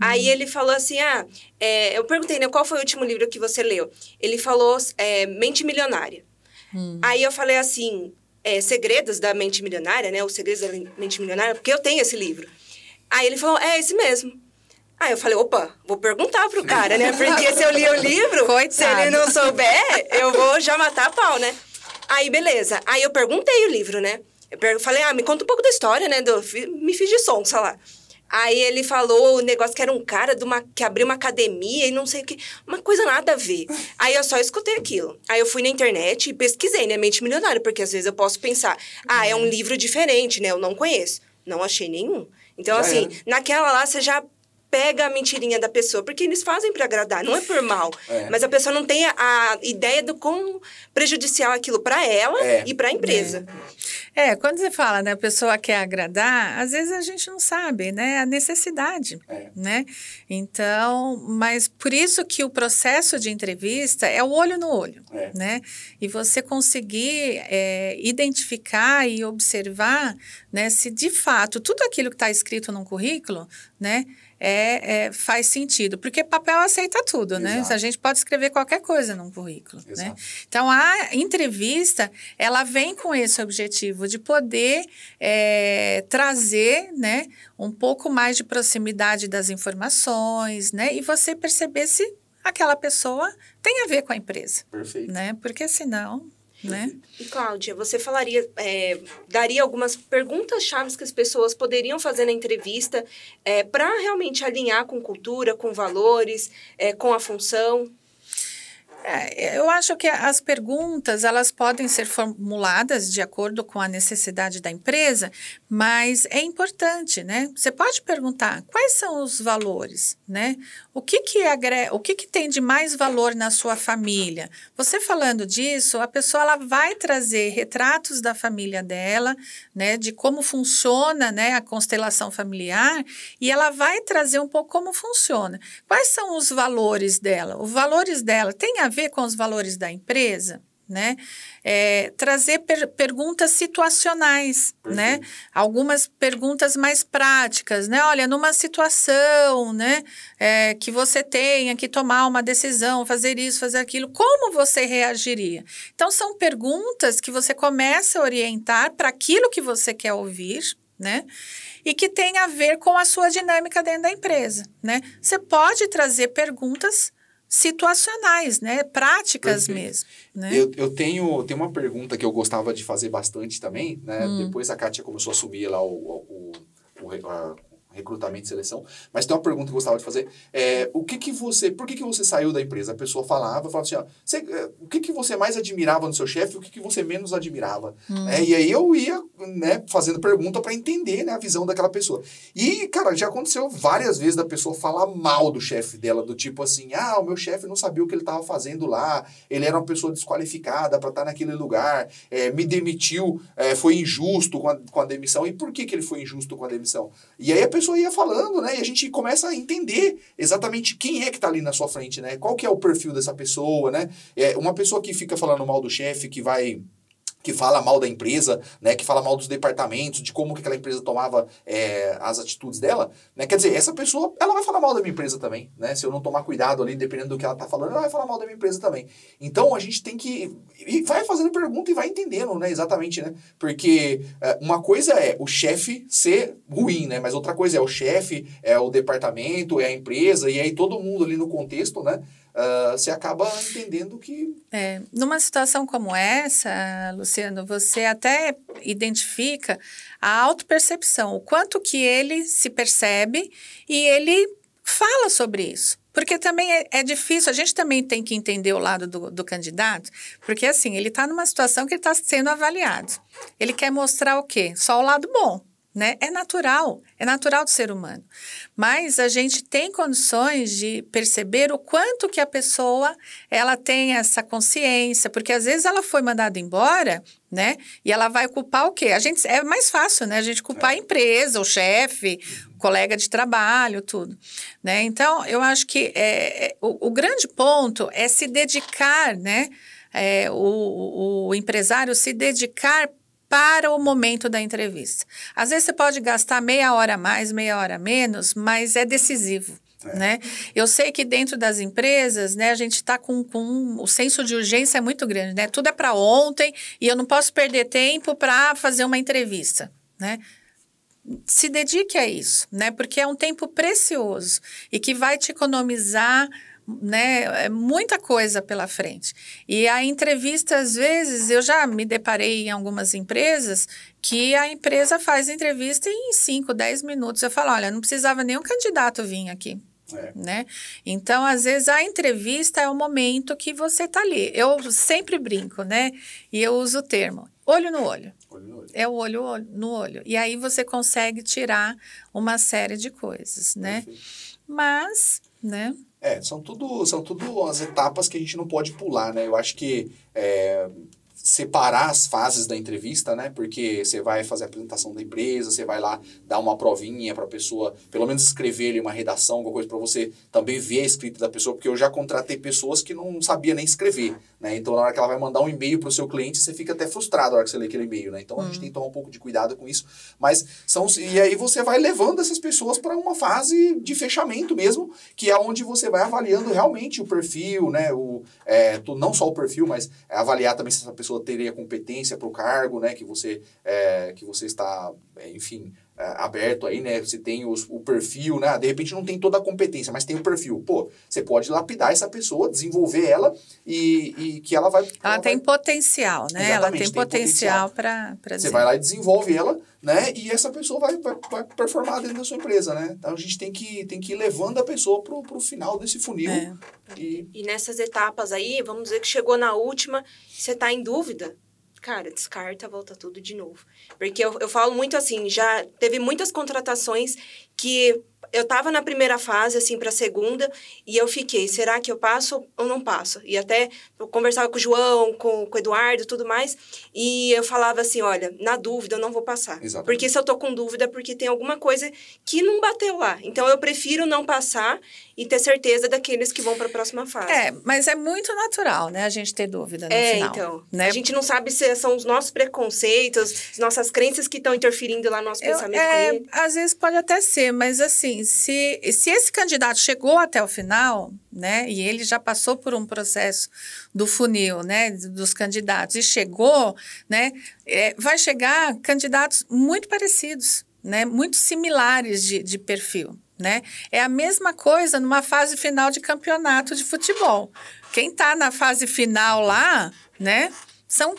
Aí uhum. ele falou assim: ah, é, eu perguntei, né, qual foi o último livro que você leu? Ele falou é, Mente Milionária. Hum. Aí eu falei assim: é, Segredos da Mente Milionária, né? Os Segredos da Mente Milionária, porque eu tenho esse livro. Aí ele falou: é esse mesmo. Aí eu falei, opa, vou perguntar pro cara, né? Porque se eu li o livro, Coitado. <laughs> se ele não souber, eu vou já matar a pau, né? Aí, beleza. Aí eu perguntei o livro, né? Eu falei, ah, me conta um pouco da história, né? Do, me fiz de som, sei lá. Aí ele falou o negócio que era um cara de uma, que abriu uma academia e não sei o que. Uma coisa nada a ver. Aí eu só escutei aquilo. Aí eu fui na internet e pesquisei, né? Mente Milionária, porque às vezes eu posso pensar, ah, é um livro diferente, né? Eu não conheço. Não achei nenhum. Então, já assim, é. naquela lá você já pega a mentirinha da pessoa, porque eles fazem para agradar, não é por mal. É. Mas a pessoa não tem a, ideia do quão prejudicial aquilo para ela é. e para a empresa.
É. é. quando você fala, né, a pessoa quer agradar, às vezes a gente não sabe, né, a necessidade, é. né? Então, mas por isso que o processo de entrevista é o olho no olho, é. né? E você conseguir é, identificar e observar, né, se de fato tudo aquilo que está escrito num currículo, né, é, é, faz sentido, porque papel aceita tudo, né? Exato. né? A gente pode escrever qualquer coisa num currículo, né? Exato. né? Então, a entrevista, ela vem com esse objetivo de poder é, trazer, né, um pouco mais de proximidade das informações, né? E você perceber se aquela pessoa tem a ver com a empresa.
Perfeito.
Né? Porque senão né?
E Cláudia, você falaria, é, daria algumas perguntas chaves que as pessoas poderiam fazer na entrevista é, para realmente alinhar com cultura, com valores, é, com a função?
É, eu acho que as perguntas elas podem ser formuladas de acordo com a necessidade da empresa, mas é importante, né? Você pode perguntar quais são os valores, né? O que que, agre... o que, que tem de mais valor na sua família? Você falando disso, a pessoa ela vai trazer retratos da família dela, né? De como funciona, né? A constelação familiar e ela vai trazer um pouco como funciona. Quais são os valores dela? Os valores dela têm a ver com os valores da empresa? né? É, trazer per perguntas situacionais, né? Algumas perguntas mais práticas, né? Olha, numa situação, né? É, que você tenha que tomar uma decisão, fazer isso, fazer aquilo, como você reagiria? Então, são perguntas que você começa a orientar para aquilo que você quer ouvir, né? E que tem a ver com a sua dinâmica dentro da empresa, né? Você pode trazer perguntas situacionais, né? Práticas Perfeito. mesmo. Né?
Eu, eu tenho, tenho uma pergunta que eu gostava de fazer bastante também, né? Hum. Depois a Kátia começou a assumir lá o, o, o, a, recrutamento e seleção. Mas tem uma pergunta que eu gostava de fazer. É, o que que você, por que que você saiu da empresa? A pessoa falava, falava assim, ó, você, é, o que que você mais admirava no seu chefe e o que que você menos admirava? Hum. É, e aí eu ia, né, fazendo pergunta para entender, né, a visão daquela pessoa. E, cara, já aconteceu várias vezes da pessoa falar mal do chefe dela, do tipo assim, ah, o meu chefe não sabia o que ele estava fazendo lá, ele era uma pessoa desqualificada para estar tá naquele lugar, é, me demitiu, é, foi injusto com a, com a demissão. E por que que ele foi injusto com a demissão? E aí a pessoa pessoa ia falando, né? E a gente começa a entender exatamente quem é que está ali na sua frente, né? Qual que é o perfil dessa pessoa, né? É uma pessoa que fica falando mal do chefe, que vai que fala mal da empresa, né, que fala mal dos departamentos, de como que aquela empresa tomava é, as atitudes dela, né, quer dizer, essa pessoa, ela vai falar mal da minha empresa também, né, se eu não tomar cuidado ali, dependendo do que ela tá falando, ela vai falar mal da minha empresa também. Então, a gente tem que, e vai fazendo pergunta e vai entendendo, né, exatamente, né, porque é, uma coisa é o chefe ser ruim, né, mas outra coisa é o chefe, é o departamento, é a empresa, e aí todo mundo ali no contexto, né, uh, você acaba entendendo que.
É, numa situação como essa, Luciano, você até identifica a autopercepção, o quanto que ele se percebe e ele fala sobre isso. Porque também é, é, difícil, a gente também tem que entender o lado do, do candidato, porque assim, ele está numa situação que ele está sendo avaliado. Ele quer mostrar o quê? Só o lado bom né? É natural, é natural do ser humano. Mas a gente tem condições de perceber o quanto que a pessoa ela tem essa consciência, porque às vezes ela foi mandada embora, né? E ela vai culpar o quê? A gente é mais fácil, né? A gente culpar a empresa, o chefe, o colega de trabalho, tudo, né? Então eu acho que é, é o, o grande ponto é se dedicar, né? É, o, o empresário se dedicar para o momento da entrevista. Às vezes você pode gastar meia hora a mais, meia hora a menos, mas é decisivo. É. Né? Eu sei que dentro das empresas, né, a gente está com, com o senso de urgência é muito grande, né? Tudo é para ontem e eu não posso perder tempo para fazer uma entrevista, né? Se dedique a isso, né? Porque é um tempo precioso e que vai te economizar né, é muita coisa pela frente. E a entrevista, às vezes, eu já me deparei em algumas empresas que a empresa faz entrevista em 5, 10 minutos. Eu falo, olha, não precisava nenhum candidato vir aqui. É. Né? Então, às vezes, a entrevista é o momento que você está ali. Eu sempre brinco, né? E eu uso o termo olho no olho. olho, no olho. É o olho no olho. E aí você consegue tirar uma série de coisas, né? Mas, né?
É, são tudo, são tudo as etapas que a gente não pode pular, né? Eu acho que é, separar as fases da entrevista, né? Porque você vai fazer a apresentação da empresa, você vai lá dar uma provinha para a pessoa, pelo menos escrever ali uma redação, alguma coisa para você também ver a escrita da pessoa, porque eu já contratei pessoas que não sabia nem escrever, né? Então na hora que ela vai mandar um e-mail para o seu cliente, você fica até frustrado na hora que você lê aquele e-mail, né? Então a gente hum. tem que tomar um pouco de cuidado com isso, mas são e aí você vai levando essas pessoas para uma fase de fechamento mesmo, que é onde você vai avaliando realmente o perfil, né? O é, não só o perfil, mas avaliar também se essa pessoa pessoa teria competência para o cargo, né, que você, é, que você está, é, enfim, aberto aí, né, você tem os, o perfil, né, de repente não tem toda a competência, mas tem o perfil. Pô, você pode lapidar essa pessoa, desenvolver ela e, e que ela vai...
Ela,
ela
tem
vai...
potencial, né, ela tem, tem potencial para...
Você vai lá e desenvolve ela, né, e essa pessoa vai, vai, vai performar dentro da sua empresa, né. Então a gente tem que, tem que ir levando a pessoa para o final desse funil. É.
E... e nessas etapas aí, vamos dizer que chegou na última, você está em dúvida, cara, descarta, volta tudo de novo. Porque eu, eu falo muito assim, já teve muitas contratações que eu tava na primeira fase, assim, pra segunda, e eu fiquei, será que eu passo ou não passo? E até eu conversava com o João, com, com o Eduardo tudo mais, e eu falava assim, olha, na dúvida eu não vou passar.
Exatamente.
Porque se eu tô com dúvida, é porque tem alguma coisa que não bateu lá. Então eu prefiro não passar e ter certeza daqueles que vão para a próxima fase.
É, mas é muito natural, né, a gente ter dúvida no
é,
final.
então.
Né?
A gente não sabe se são os nossos preconceitos, as nossas crenças que estão interferindo lá no nosso
Eu-
pensamento
é,
com ele.
às vezes pode até ser, mas assim, se, se esse candidato chegou até o final, né, e ele já passou por um processo do funil, né, dos candidatos, e chegou, né, é, vai chegar candidatos muito parecidos, né, muito similares de, de perfil. Né? É a mesma coisa numa fase final de campeonato de futebol. Quem está na fase final lá, né, são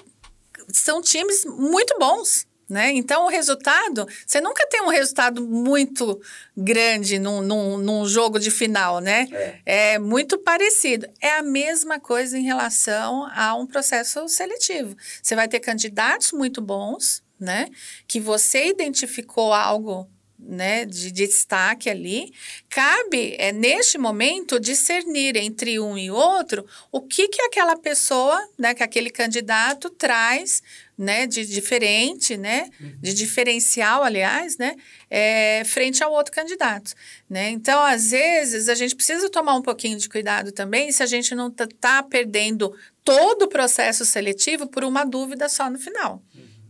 são times muito bons. Né? Então, o resultado, você nunca tem um resultado muito grande num, num, num jogo de final, né?
É.
É muito parecido. É a mesma coisa em relação a um processo seletivo. Você vai ter candidatos muito bons, né? Que você identificou algo né, de destaque ali. Cabe, é, neste momento, discernir entre um e outro o que, que aquela pessoa, né, que aquele candidato traz né, de diferente, né, de diferencial, aliás, né, é, frente ao outro candidato, né? Então, às vezes, a gente precisa tomar um pouquinho de cuidado também se a gente não está perdendo todo o processo seletivo por uma dúvida só no final,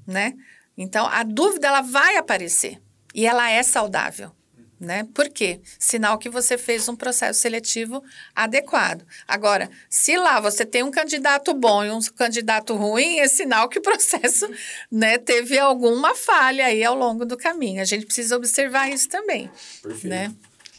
né? Então, a dúvida, ela vai aparecer e ela é saudável. Né? Por quê? Sinal que você fez um processo seletivo adequado. Agora, se lá você tem um candidato bom e um candidato ruim, é sinal que o <laughs> processo né, teve alguma falha aí ao longo do caminho. A gente precisa observar isso também.
Perfeito.
Né?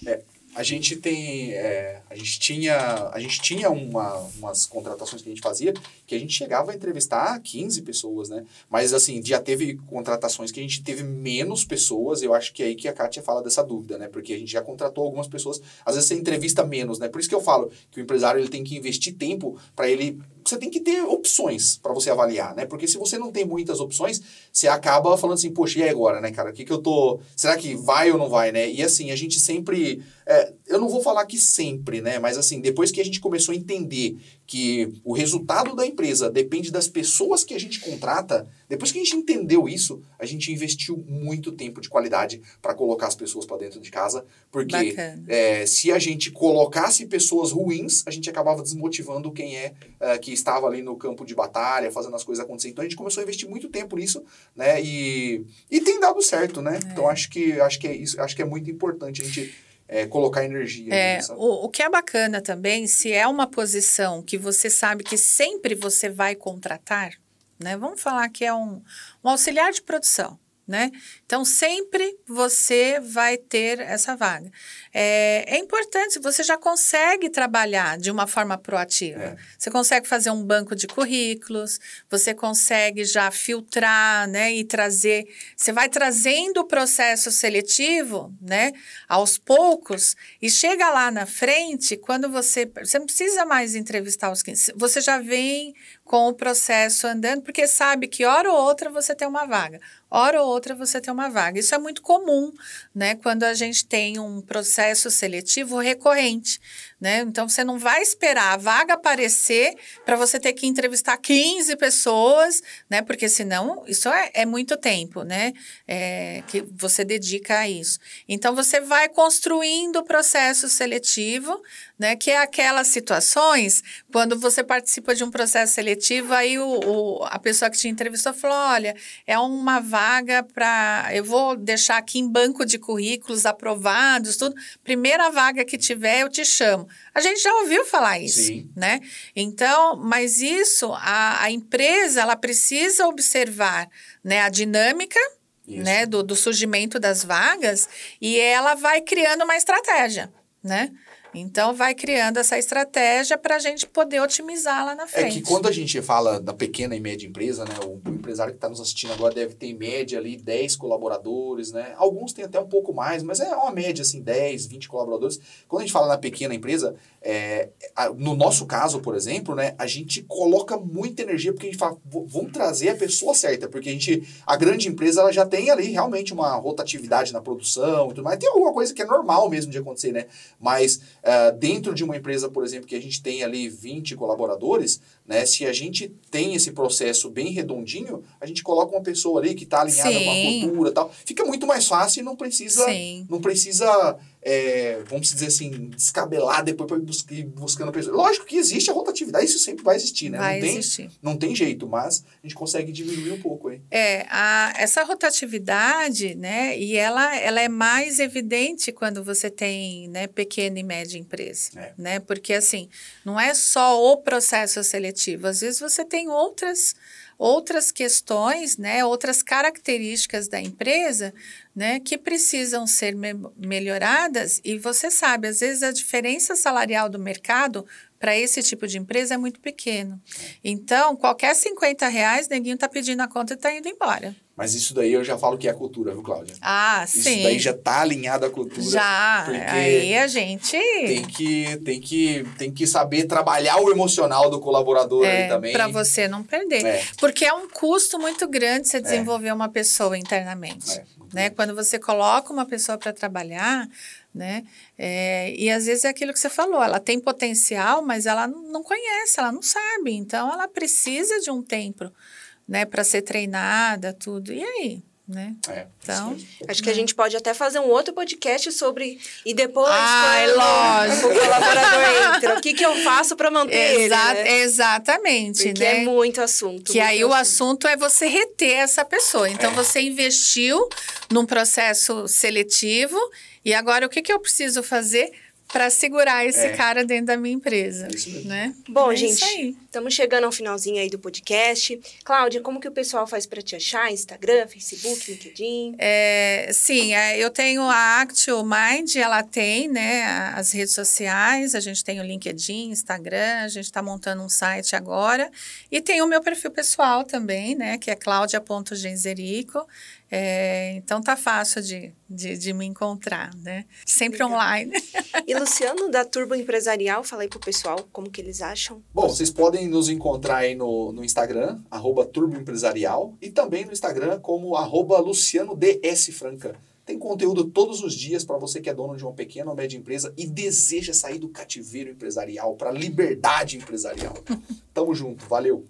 É, a gente tem. é, a gente tinha, a gente tinha uma, umas contratações que a gente fazia que a gente chegava a entrevistar 15 pessoas, né? Mas assim, já teve contratações que a gente teve menos pessoas. Eu acho que é aí que a Kátia fala dessa dúvida, né? Porque a gente já contratou algumas pessoas. Às vezes você entrevista menos, né? Por isso que eu falo que o empresário ele tem que investir tempo para ele. Você tem que ter opções para você avaliar, né? Porque se você não tem muitas opções, você acaba falando assim, poxa, e agora, né, cara? O que, que eu tô. Será que vai ou não vai, né? E assim, a gente sempre. é, eu não vou falar que sempre, né? Mas assim, depois que a gente começou a entender que o resultado da empresa depende das pessoas que a gente contrata, depois que a gente entendeu isso, a gente investiu muito tempo de qualidade para colocar as pessoas para dentro de casa, porque é, se a gente colocasse pessoas ruins, a gente acabava desmotivando quem é, é, que estava ali no campo de batalha, fazendo as coisas acontecerem. Então a gente começou a investir muito tempo nisso, né? E, e tem dado certo, né? Então acho que acho que é isso, acho que é muito importante a gente é, colocar energia
É,
nisso.
o, o que é bacana também, se é uma posição que você sabe que sempre você vai contratar, né? Vamos falar que é um, um auxiliar de produção, né? Então, sempre você vai ter essa vaga. É, é importante, você já consegue trabalhar de uma forma proativa.
É.
Você consegue fazer um banco de currículos, você consegue já filtrar, né, e trazer, você vai trazendo o processo seletivo, né, aos poucos, e chega lá na frente, quando você, você não precisa mais entrevistar os 15, você já vem com o processo andando, porque sabe que hora ou outra você tem uma vaga, hora ou outra você tem uma vaga. Isso é muito comum, né, quando a gente tem um processo seletivo recorrente, né? Então você não vai esperar a vaga aparecer para você ter que entrevistar 15 pessoas, né? Porque senão isso é, é muito tempo, né? É, que você dedica a isso. Então você vai construindo o processo seletivo, né? Que é aquelas situações quando você participa de um processo seletivo, aí o, o- a pessoa que te entrevistou falou: olha, é uma vaga para. Eu vou deixar aqui em banco de currículos aprovados, tudo. Primeira vaga que tiver, eu te chamo. A gente já ouviu falar isso,
Sim.
né? Então, mas isso, a, a empresa, ela precisa observar né, a dinâmica
Isso.
né, do, do surgimento das vagas e ela vai criando uma estratégia, né? Então, vai criando essa estratégia para a gente poder otimizar lá na frente.
É que quando a gente fala da pequena e média empresa, né? O, o empresário que está nos assistindo agora deve ter em média ali 10 colaboradores, né? Alguns têm até um pouco mais, mas é uma média assim, 10, 20 colaboradores. Quando a gente fala na pequena empresa, é, no nosso caso, por exemplo, né? A gente coloca muita energia porque a gente fala, vamos trazer a pessoa certa, porque a gente, a grande empresa, ela já tem ali realmente uma rotatividade na produção e tudo mais. Tem alguma coisa que é normal mesmo de acontecer, né? Mas uh, dentro de uma empresa, por exemplo, que a gente tem ali 20 colaboradores, né? Se a gente tem esse processo bem redondinho, a gente coloca uma pessoa ali que está alinhada Sim. com a cultura tal. Fica muito mais fácil e não precisa. Sim. Não precisa é, vamos dizer assim, descabelar depois para ir buscando pessoas. Lógico que existe a rotatividade, isso sempre vai existir, né?
Vai
não tem,
existir.
Não tem jeito, mas a gente consegue diminuir um pouco aí.
É, a, essa rotatividade, né, e ela, ela é mais evidente quando você tem, né, pequena e média empresa, é. né? Porque, assim, não é só o processo seletivo, às vezes você tem outras outras questões, né, outras características da empresa, né, que precisam ser me melhoradas e você sabe, às vezes a diferença salarial do mercado para esse tipo de empresa é muito pequeno. Então, qualquer 50 reais, neguinho está pedindo a conta e está indo embora.
Mas isso daí eu já falo que é a cultura, viu, Cláudia?
Ah,
isso
sim.
Isso daí já está alinhado à cultura.
Já, aí a gente...
Tem que, tem, que, tem que saber trabalhar o emocional do colaborador
é,
aí também.
Para você não perder. É. Porque é um custo muito grande você é. desenvolver é. uma pessoa internamente. É, né? Quando você coloca uma pessoa para trabalhar, né? É, e às vezes é aquilo que você falou, ela tem potencial, mas ela não conhece, ela não sabe. Então, ela precisa de um tempo né, para ser treinada, tudo. E aí? Né?
É,
então,
acho que a gente pode até fazer um outro podcast sobre e depois
Ai, lógico.
o colaborador entra, o que, que eu faço para manter
Exa
ele, né?
Exatamente,
Porque
né?
é muito assunto.
Que
muito
aí
assunto.
o assunto é você reter essa pessoa. Então é. você investiu num processo seletivo e agora o que, que eu preciso fazer para segurar esse é. cara dentro da minha empresa,
isso
né?
Bom,
é
gente, estamos chegando ao finalzinho aí do podcast. Cláudia, como que o pessoal faz para te achar? Instagram, Facebook, LinkedIn?
É, sim, é, eu tenho a Actual Mind, ela tem, né, as redes sociais, a gente tem o LinkedIn, Instagram, a gente está montando um site agora e tem o meu perfil pessoal também, né, que é claudia.genzerico. É, então tá fácil de, de, de, me encontrar, né? Sempre Legal. online.
e Luciano, da Turbo Empresarial, fala aí pro pessoal como que eles acham.
Bom, vocês podem nos encontrar aí no, no Instagram, arroba Turbo Empresarial, e também no Instagram como arroba Luciano DS Franca. Tem conteúdo todos os dias para você que é dono de uma pequena ou média empresa e deseja sair do cativeiro empresarial para liberdade empresarial. Tamo junto, valeu.